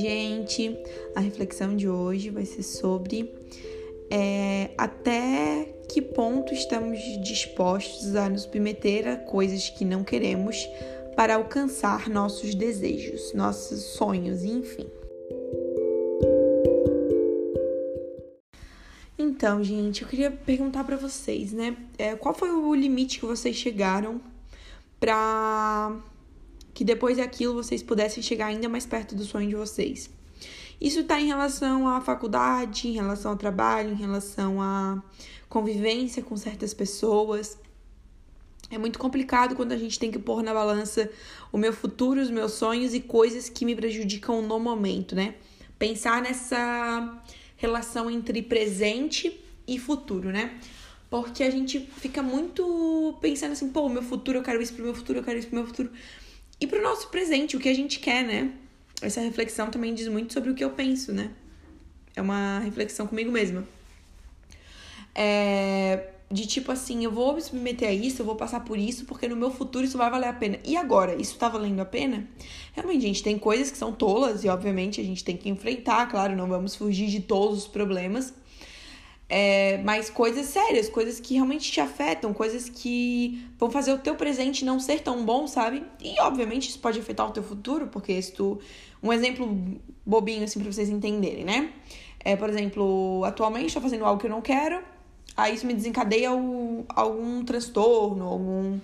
gente? A reflexão de hoje vai ser sobre é, até que ponto estamos dispostos a nos submeter a coisas que não queremos para alcançar nossos desejos, nossos sonhos, enfim. Então, gente, eu queria perguntar para vocês, né? É, qual foi o limite que vocês chegaram para que depois daquilo vocês pudessem chegar ainda mais perto do sonho de vocês. Isso está em relação à faculdade, em relação ao trabalho, em relação à convivência com certas pessoas. É muito complicado quando a gente tem que pôr na balança o meu futuro, os meus sonhos e coisas que me prejudicam no momento, né? Pensar nessa relação entre presente e futuro, né? Porque a gente fica muito pensando assim, pô, meu futuro, eu quero isso pro meu futuro, eu quero isso pro meu futuro e para o nosso presente, o que a gente quer, né? Essa reflexão também diz muito sobre o que eu penso, né? É uma reflexão comigo mesma. É, de tipo assim, eu vou me submeter a isso, eu vou passar por isso, porque no meu futuro isso vai valer a pena. E agora, isso tá valendo a pena? Realmente, gente, tem coisas que são tolas e, obviamente, a gente tem que enfrentar, claro, não vamos fugir de todos os problemas. É, mas coisas sérias, coisas que realmente te afetam, coisas que vão fazer o teu presente não ser tão bom, sabe? E obviamente isso pode afetar o teu futuro, porque se tu. Um exemplo bobinho assim pra vocês entenderem, né? É, por exemplo, atualmente estou fazendo algo que eu não quero, aí isso me desencadeia o, algum transtorno, algum.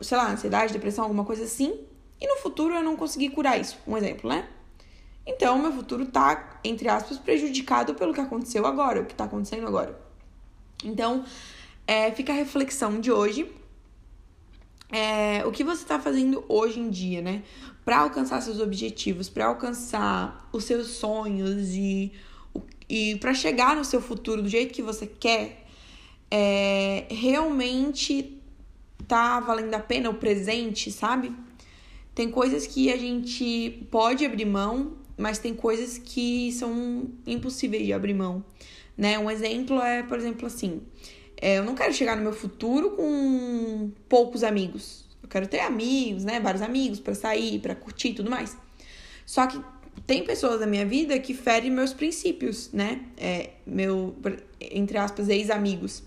sei lá, ansiedade, depressão, alguma coisa assim. E no futuro eu não consegui curar isso. Um exemplo, né? Então, meu futuro tá, entre aspas, prejudicado pelo que aconteceu agora, o que tá acontecendo agora. Então, é, fica a reflexão de hoje. É, o que você está fazendo hoje em dia, né? Para alcançar seus objetivos, para alcançar os seus sonhos e, e para chegar no seu futuro do jeito que você quer, é, realmente tá valendo a pena o presente, sabe? Tem coisas que a gente pode abrir mão mas tem coisas que são impossíveis de abrir mão, né? Um exemplo é, por exemplo, assim, é, eu não quero chegar no meu futuro com poucos amigos. Eu quero ter amigos, né? Vários amigos para sair, para curtir e tudo mais. Só que tem pessoas da minha vida que ferem meus princípios, né? É, meu, entre aspas, ex-amigos.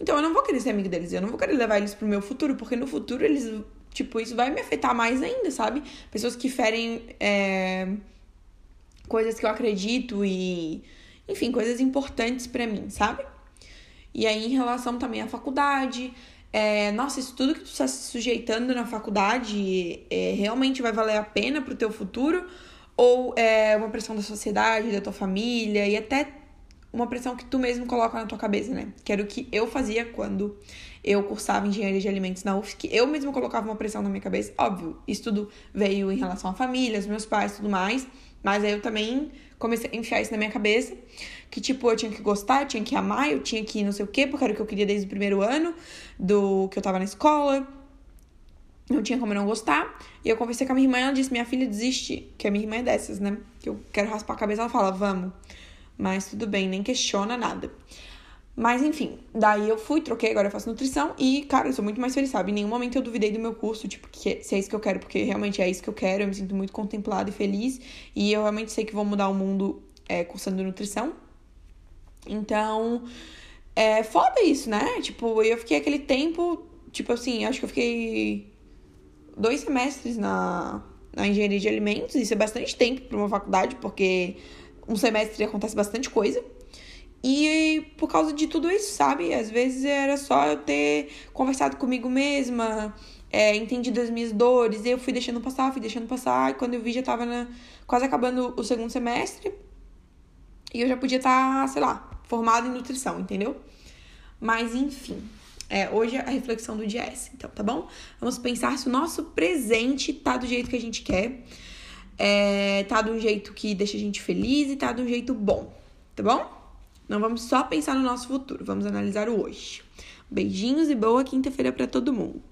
Então eu não vou querer ser amigo deles, eu não vou querer levar eles pro meu futuro, porque no futuro eles, tipo, isso vai me afetar mais ainda, sabe? Pessoas que ferem. É coisas que eu acredito e, enfim, coisas importantes para mim, sabe? E aí, em relação também à faculdade, é, nossa, isso tudo que tu está se sujeitando na faculdade é, realmente vai valer a pena pro teu futuro? Ou é uma pressão da sociedade, da tua família e até uma pressão que tu mesmo coloca na tua cabeça, né? Que era o que eu fazia quando eu cursava engenharia de alimentos na UFSC. Eu mesmo colocava uma pressão na minha cabeça. Óbvio, isso tudo veio em relação à família, os meus pais e tudo mais. Mas aí eu também comecei a enfiar isso na minha cabeça. Que, tipo, eu tinha que gostar, eu tinha que amar, eu tinha que não sei o quê, porque era o que eu queria desde o primeiro ano do que eu tava na escola. Não tinha como não gostar. E eu conversei com a minha irmã, ela disse: Minha filha, desiste. Que a minha irmã é dessas, né? Que eu quero raspar a cabeça, ela fala: Vamos. Mas tudo bem, nem questiona nada. Mas enfim, daí eu fui, troquei, agora eu faço nutrição e, cara, eu sou muito mais feliz, sabe? Em nenhum momento eu duvidei do meu curso, tipo, que, se é isso que eu quero, porque realmente é isso que eu quero, eu me sinto muito contemplada e feliz. E eu realmente sei que vou mudar o mundo é, cursando nutrição. Então, é foda isso, né? Tipo, eu fiquei aquele tempo, tipo assim, acho que eu fiquei dois semestres na, na engenharia de alimentos, isso é bastante tempo para uma faculdade, porque um semestre acontece bastante coisa. E por causa de tudo isso, sabe? Às vezes era só eu ter conversado comigo mesma, é, entendido as minhas dores, eu fui deixando passar, fui deixando passar, e quando eu vi já tava na, quase acabando o segundo semestre, e eu já podia estar, tá, sei lá, formada em nutrição, entendeu? Mas enfim, é, hoje a reflexão do dia é essa, então, tá bom? Vamos pensar se o nosso presente tá do jeito que a gente quer, é, tá de um jeito que deixa a gente feliz e tá de um jeito bom, tá bom? Não vamos só pensar no nosso futuro, vamos analisar o hoje. Beijinhos e boa quinta-feira para todo mundo.